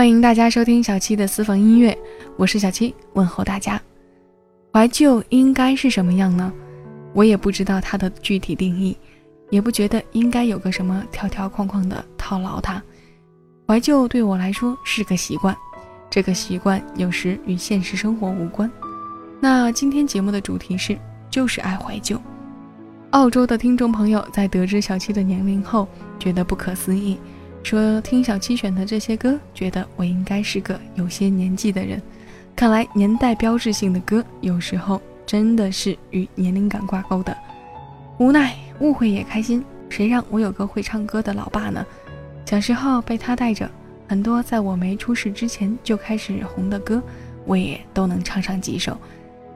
欢迎大家收听小七的私房音乐，我是小七，问候大家。怀旧应该是什么样呢？我也不知道它的具体定义，也不觉得应该有个什么条条框框的套牢它。怀旧对我来说是个习惯，这个习惯有时与现实生活无关。那今天节目的主题是，就是爱怀旧。澳洲的听众朋友在得知小七的年龄后，觉得不可思议。说听小七选的这些歌，觉得我应该是个有些年纪的人。看来年代标志性的歌，有时候真的是与年龄感挂钩的。无奈误会也开心，谁让我有个会唱歌的老爸呢？小时候被他带着，很多在我没出世之前就开始红的歌，我也都能唱上几首。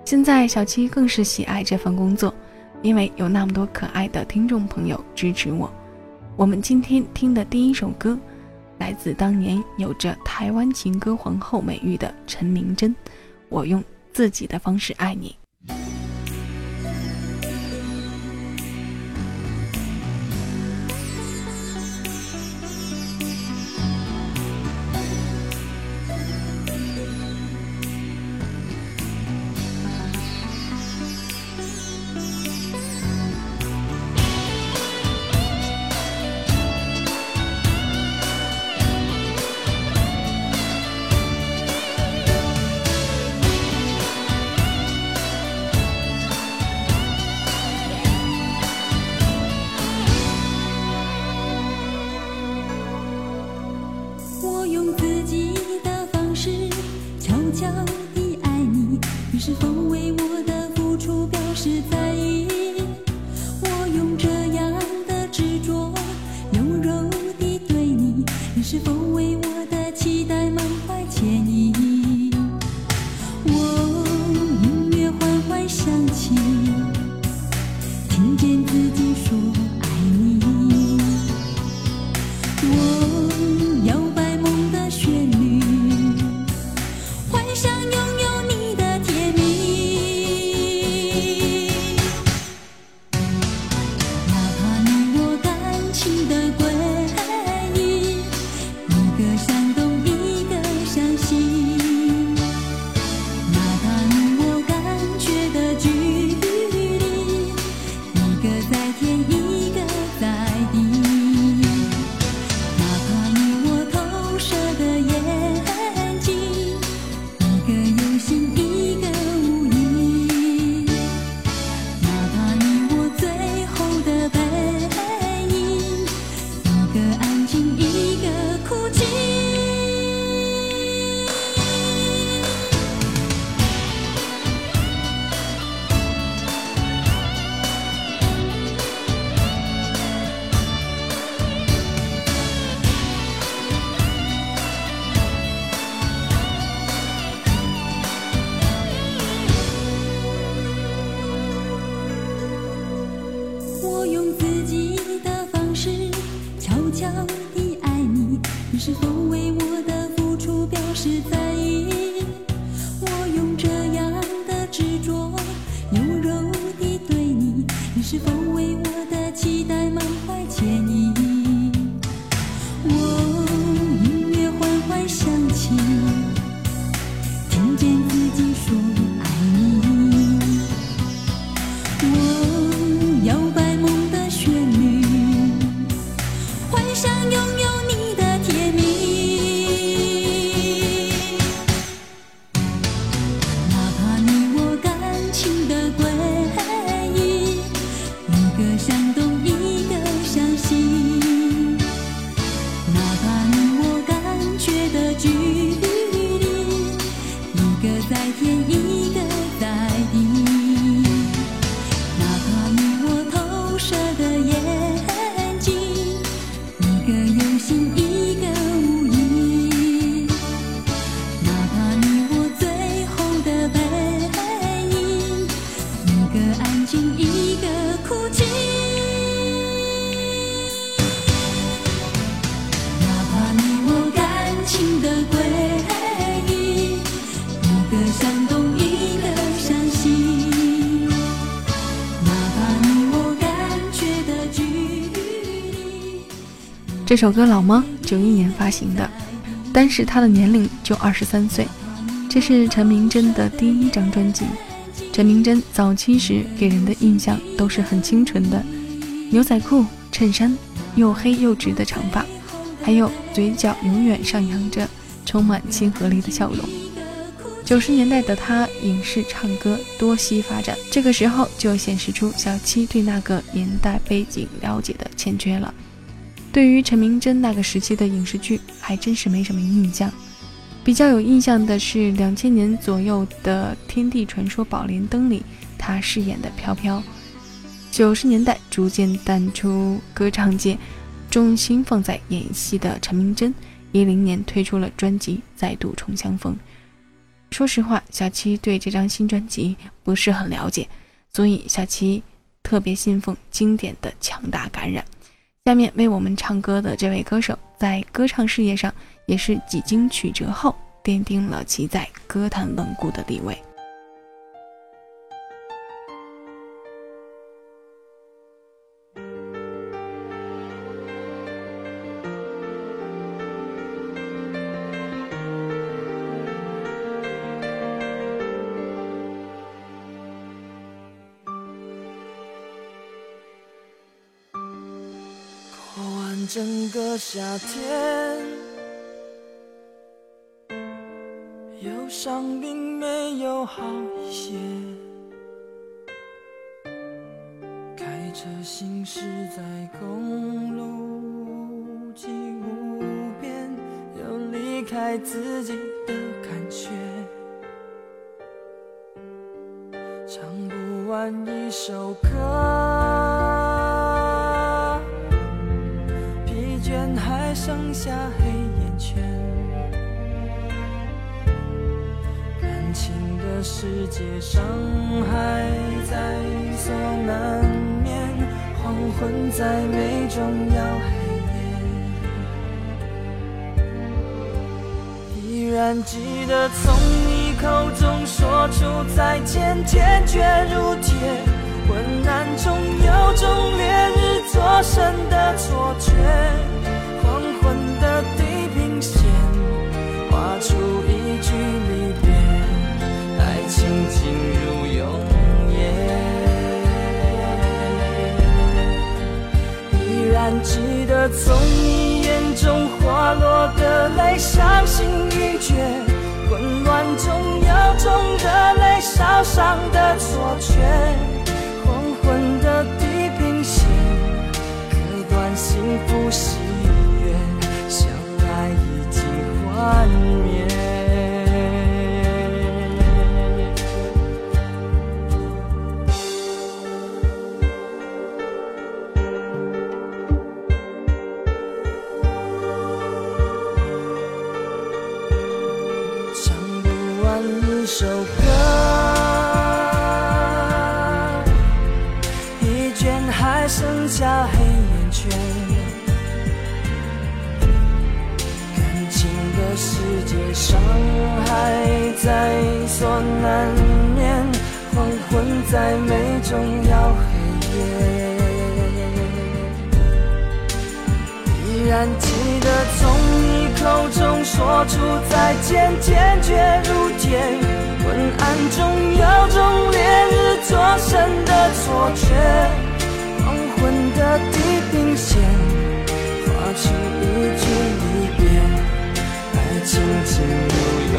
现在小七更是喜爱这份工作，因为有那么多可爱的听众朋友支持我。我们今天听的第一首歌，来自当年有着台湾情歌皇后美誉的陈明真。我用自己的方式爱你。你是否为我的付出表示在意。这首歌老吗？九一年发行的，当时他的年龄就二十三岁。这是陈明真的第一张专辑。陈明真早期时给人的印象都是很清纯的，牛仔裤、衬衫，又黑又直的长发，还有嘴角永远上扬着充满亲和力的笑容。九十年代的他，影视唱歌多栖发展，这个时候就显示出小七对那个年代背景了解的欠缺了。对于陈明真那个时期的影视剧，还真是没什么印象。比较有印象的是两千年左右的《天地传说宝莲灯》里，他饰演的飘飘。九十年代逐渐淡出歌唱界，重心放在演戏的陈明真，一零年推出了专辑《再度重相逢》。说实话，小七对这张新专辑不是很了解，所以小七特别信奉经典的强大感染。下面为我们唱歌的这位歌手，在歌唱事业上也是几经曲折后，奠定了其在歌坛稳固的地位。整个夏天，忧伤并没有好一些。开车行驶在公路无际无边，有离开自己的在美终要黑夜。依然记得从你口中说出再见，坚决如铁，昏暗中有种烈日灼身的错觉。我从你眼中滑落的泪，伤心欲绝，混乱中有种热泪烧伤的错觉。黄昏的地平线，割断幸福喜悦。相爱已经幻灭。所难免，黄昏再美终要黑夜。依然记得从你口中说出再见，坚决如铁。昏暗中有种烈日灼身的错觉，黄昏的地平线划出一句离别。爱情进入永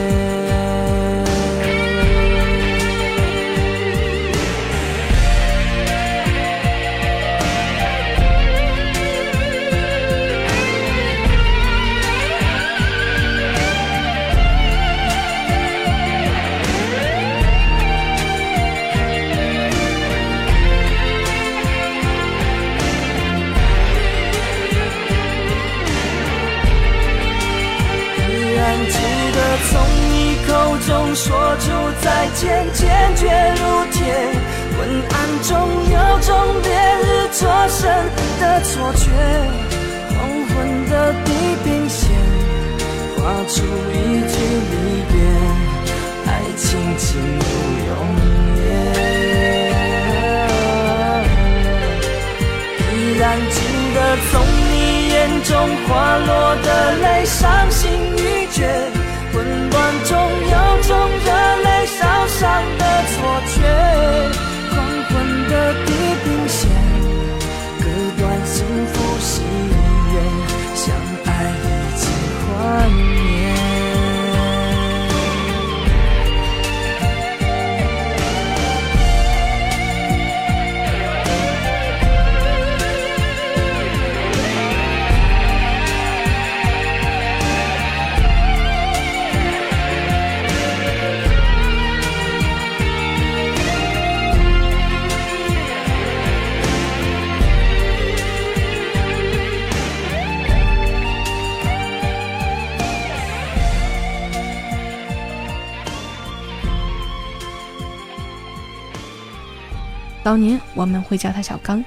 早年我们会叫他小刚，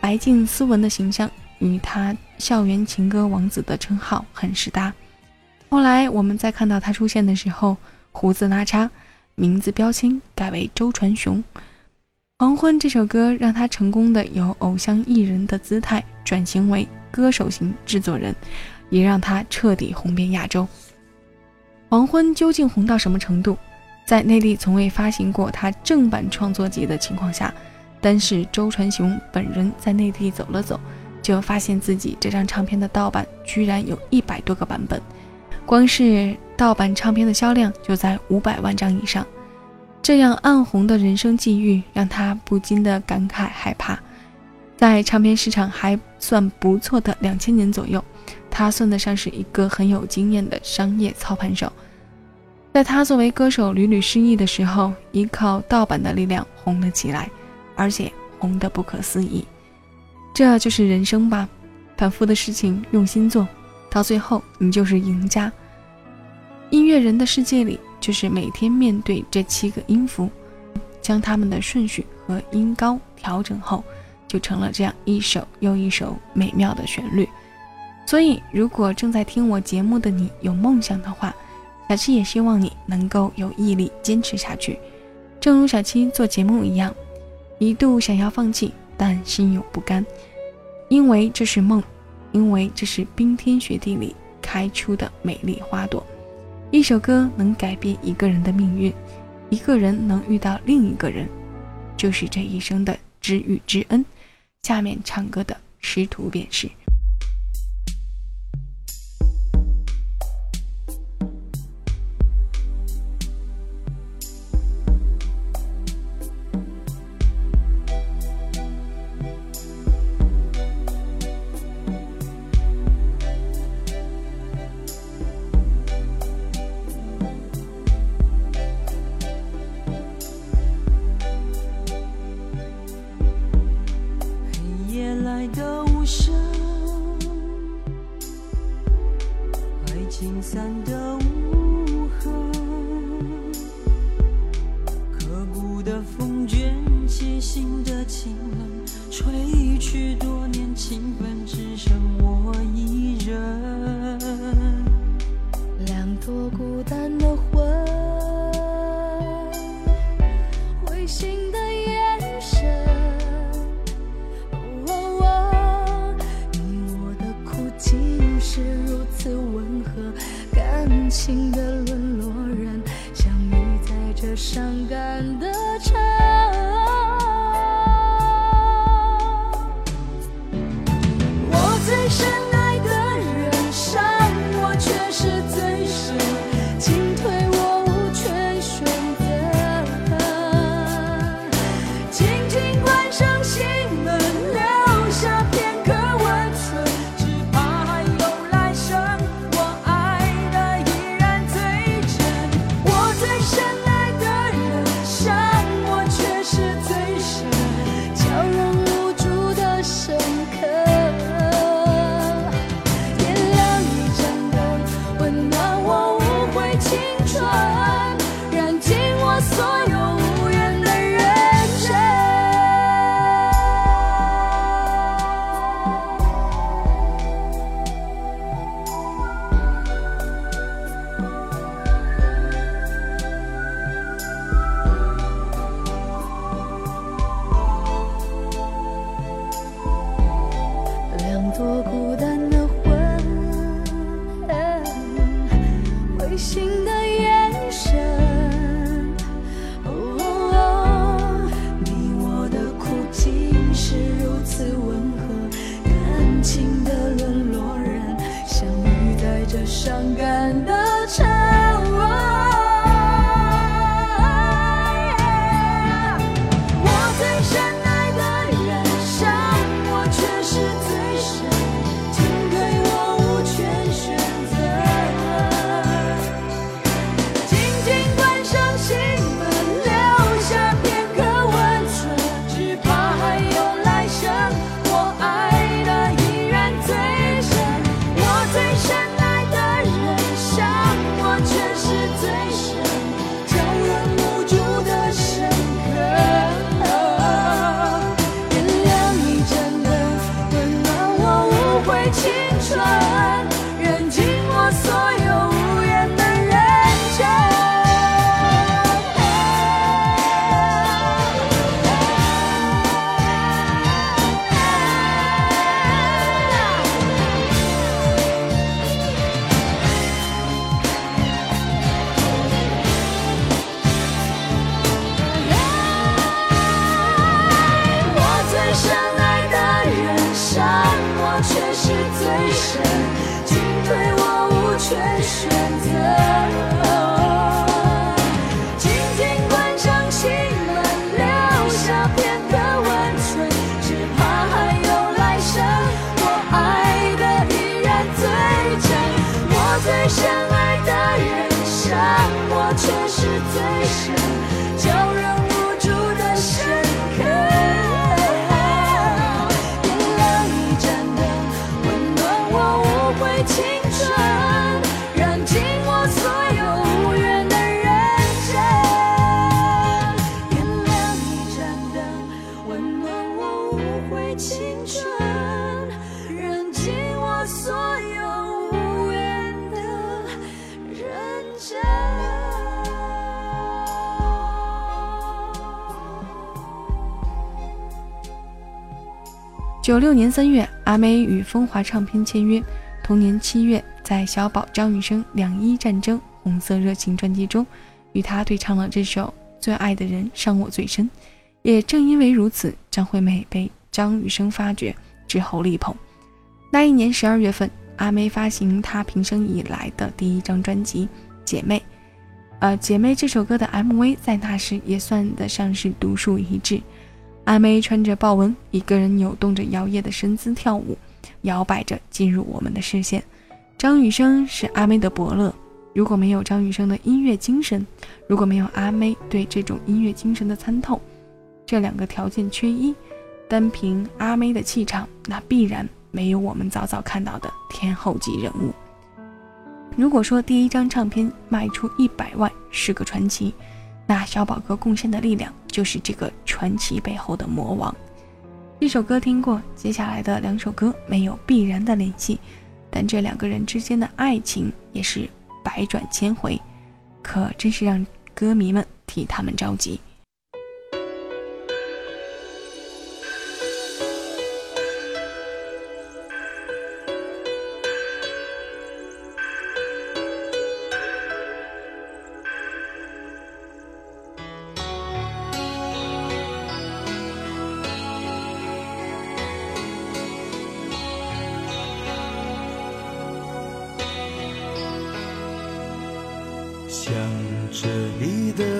白净斯文的形象与他校园情歌王子的称号很是搭。后来我们在看到他出现的时候，胡子拉碴，名字标签改为周传雄。《黄昏》这首歌让他成功的由偶像艺人的姿态转型为歌手型制作人，也让他彻底红遍亚洲。《黄昏》究竟红到什么程度？在内地从未发行过他正版创作集的情况下，单是周传雄本人在内地走了走，就发现自己这张唱片的盗版居然有一百多个版本，光是盗版唱片的销量就在五百万张以上。这样暗红的人生际遇，让他不禁的感慨害怕。在唱片市场还算不错的两千年左右，他算得上是一个很有经验的商业操盘手。在他作为歌手屡屡失意的时候，依靠盗版的力量红了起来，而且红得不可思议。这就是人生吧，反复的事情用心做，到最后你就是赢家。音乐人的世界里，就是每天面对这七个音符，将它们的顺序和音高调整后，就成了这样一首又一首美妙的旋律。所以，如果正在听我节目的你有梦想的话，小七也希望你能够有毅力坚持下去，正如小七做节目一样，一度想要放弃，但心有不甘，因为这是梦，因为这是冰天雪地里开出的美丽花朵。一首歌能改变一个人的命运，一个人能遇到另一个人，就是这一生的知遇之恩。下面唱歌的师徒便是。九六年三月，阿妹与风华唱片签约。同年七月，在小宝张雨生《两伊战争红色热情》专辑中，与他对唱了这首《最爱的人伤我最深》。也正因为如此，张惠妹被张雨生发掘之后力捧。那一年十二月份，阿妹发行她平生以来的第一张专辑《姐妹》。呃，《姐妹》这首歌的 MV 在那时也算得上是独树一帜。阿妹穿着豹纹，一个人扭动着摇曳的身姿跳舞，摇摆着进入我们的视线。张雨生是阿妹的伯乐，如果没有张雨生的音乐精神，如果没有阿妹对这种音乐精神的参透，这两个条件缺一，单凭阿妹的气场，那必然没有我们早早看到的天后级人物。如果说第一张唱片卖出一百万是个传奇，那小宝哥贡献的力量就是这个传奇背后的魔王。一首歌听过，接下来的两首歌没有必然的联系，但这两个人之间的爱情也是百转千回，可真是让歌迷们替他们着急。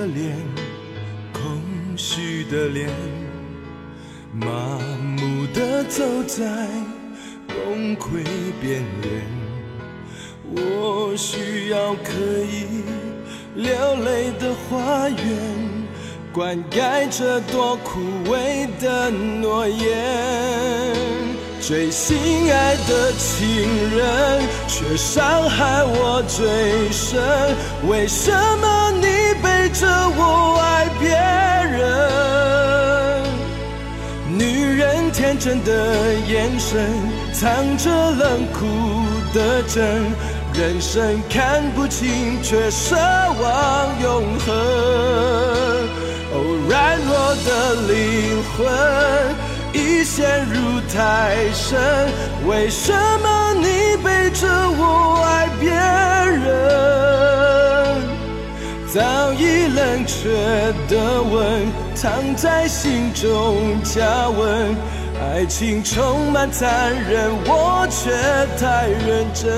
的脸，空虚的脸，麻木的走在崩溃边缘。我需要可以流泪的花园，灌溉这朵枯萎的诺言。最心爱的情人，却伤害我最深。为什么着我爱别人？女人天真的眼神，藏着冷酷的真。人生看不清，却奢望永恒。哦，软弱的灵魂。已陷入太深，为什么你背着我爱别人？早已冷却的吻，藏在心中加温。爱情充满残忍，我却太认真，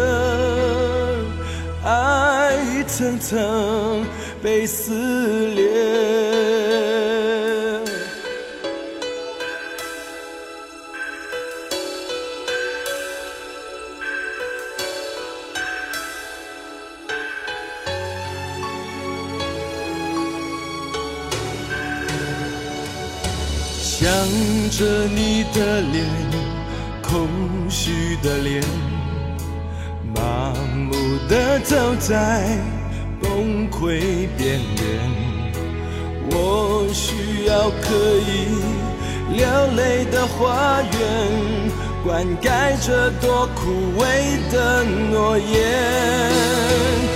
爱一层层被撕裂。着你的脸，空虚的脸，麻木的走在崩溃边缘。我需要可以流泪的花园，灌溉着多枯萎的诺言。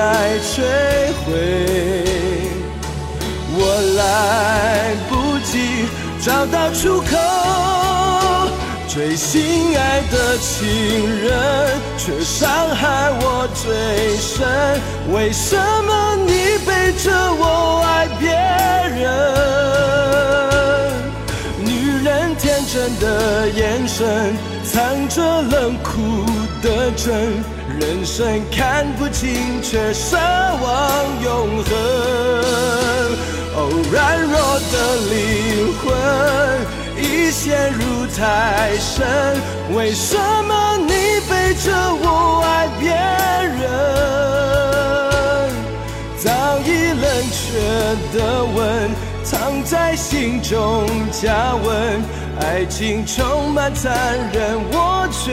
爱摧毁。我来不及找到出口，最心爱的情人却伤害我最深。为什么你背着我爱别人？女人天真的眼神，藏着冷酷的真。人生看不清，却奢望永恒。哦，软弱的灵魂已陷入太深，为什么你背着我爱别人？早已冷却的吻，藏在心中加温。爱情充满残忍，我却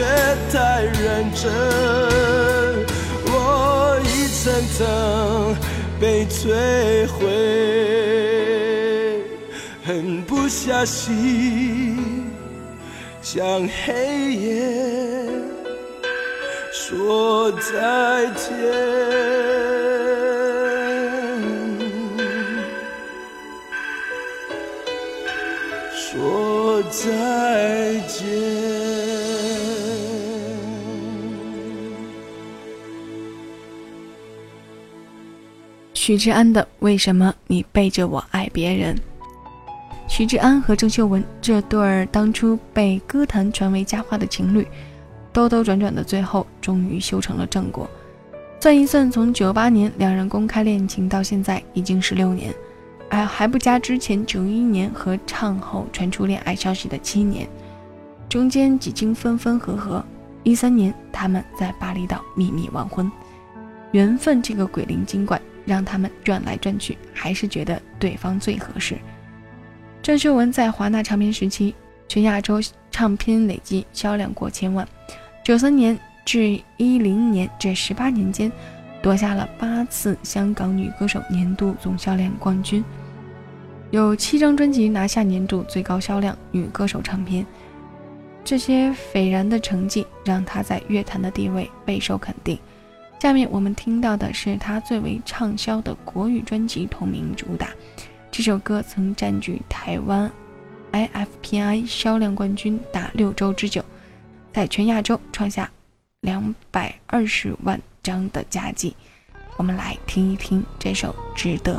太认真。我一层层。被摧毁，狠不下心向黑夜说再见，再见。许志安的《为什么你背着我爱别人》。许志安和郑秀文这对儿当初被歌坛传为佳话的情侣，兜兜转转的最后终于修成了正果。算一算，从九八年两人公开恋情到现在已经十六年，还还不加之前九一年和唱后传出恋爱消息的七年，中间几经分分合合，一三年他们在巴厘岛秘密完婚。缘分这个鬼灵精怪。让他们转来转去，还是觉得对方最合适。郑秀文在华纳唱片时期，全亚洲唱片累计销量过千万。九三年至一零年这十八年间，夺下了八次香港女歌手年度总销量冠军，有七张专辑拿下年度最高销量女歌手唱片。这些斐然的成绩，让她在乐坛的地位备受肯定。下面我们听到的是她最为畅销的国语专辑同名主打，这首歌曾占据台湾 IFPI 销量冠军达六周之久，在全亚洲创下两百二十万张的佳绩。我们来听一听这首《值得》。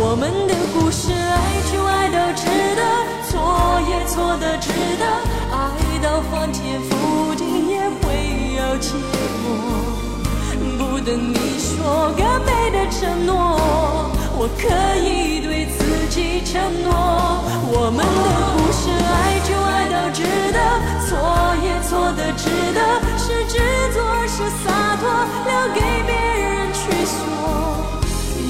我们的故事爱就爱到值得。错也错的值得，爱到翻天覆地也会有结果。不等你说更美的承诺，我可以对自己承诺。我们的故事，爱就爱到值得，错也错的值得，是执着是洒脱，留给别人去说。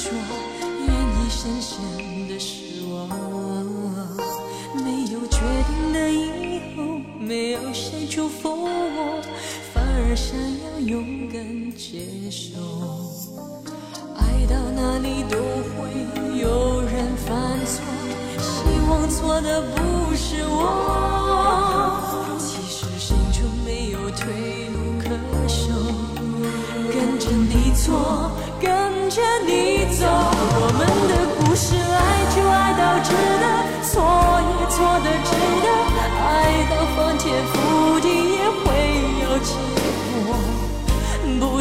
说愿意，深深的失望。没有决定的以后，没有谁祝福我，反而想要勇敢接受。爱到哪里都会有人犯错，希望错的不是我。其实心中没有退路可守，跟着你错，跟着你。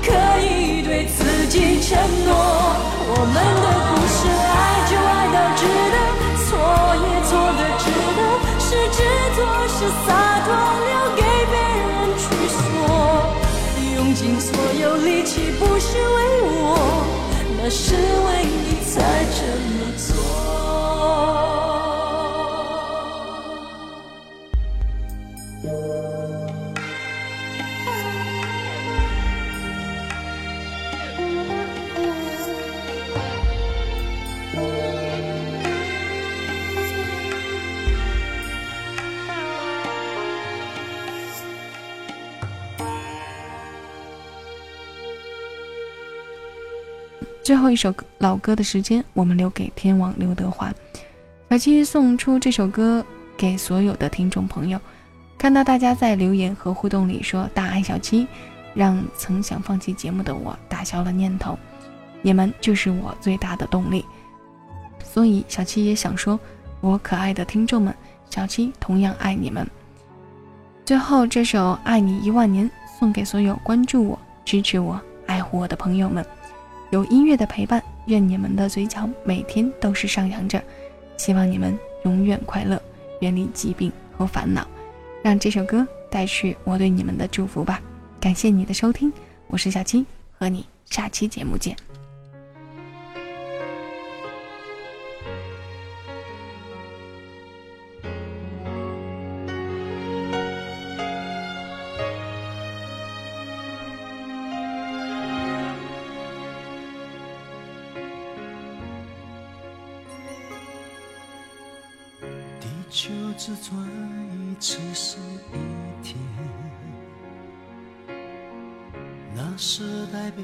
可以对自己承诺。我们的故事，爱就爱到值得，错也错的值得，是执着是洒脱，留给别人去说。用尽所有力气，不是为我，那是为最后一首老歌的时间，我们留给天王刘德华。小七送出这首歌给所有的听众朋友。看到大家在留言和互动里说大爱小七，让曾想放弃节目的我打消了念头。你们就是我最大的动力。所以小七也想说，我可爱的听众们，小七同样爱你们。最后这首《爱你一万年》送给所有关注我、支持我、爱护我的朋友们。有音乐的陪伴，愿你们的嘴角每天都是上扬着。希望你们永远快乐，远离疾病和烦恼。让这首歌带去我对你们的祝福吧。感谢你的收听，我是小七，和你下期节目见。那是代表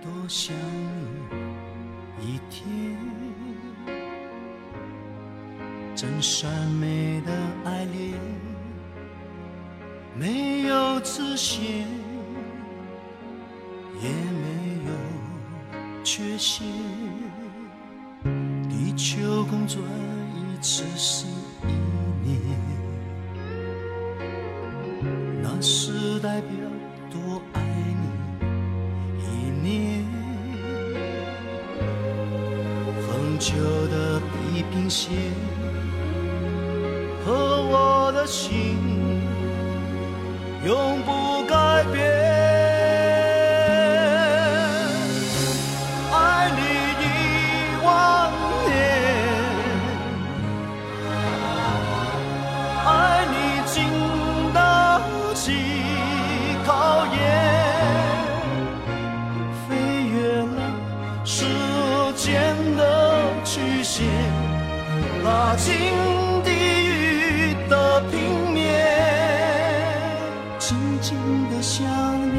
多想你一天。真善美的爱恋，没有直线，也没有缺陷。地球公转一次平线。和我的心永不改变，爱你一万年，爱你经得起考验，飞越了时间的曲线，拉近地日的。平面，静静的想念。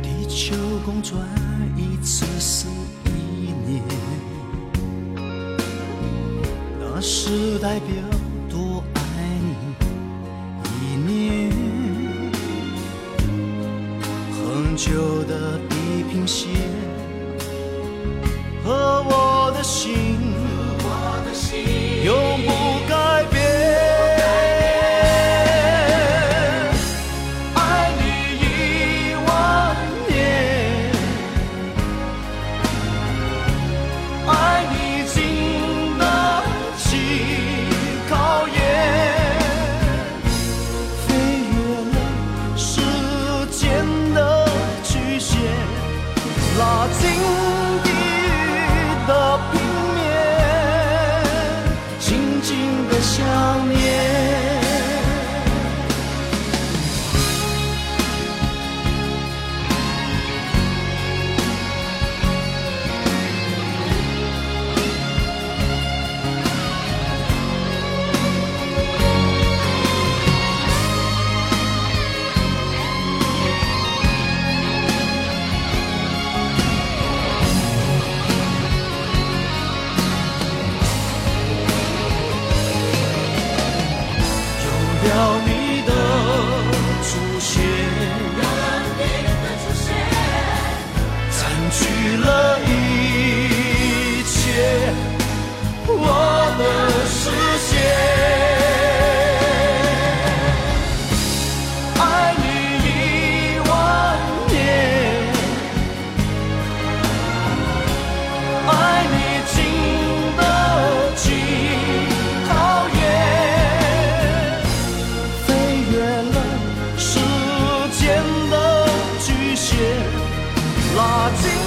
地球公转一次是一年，那是代表旧的地平线。和我的心，拉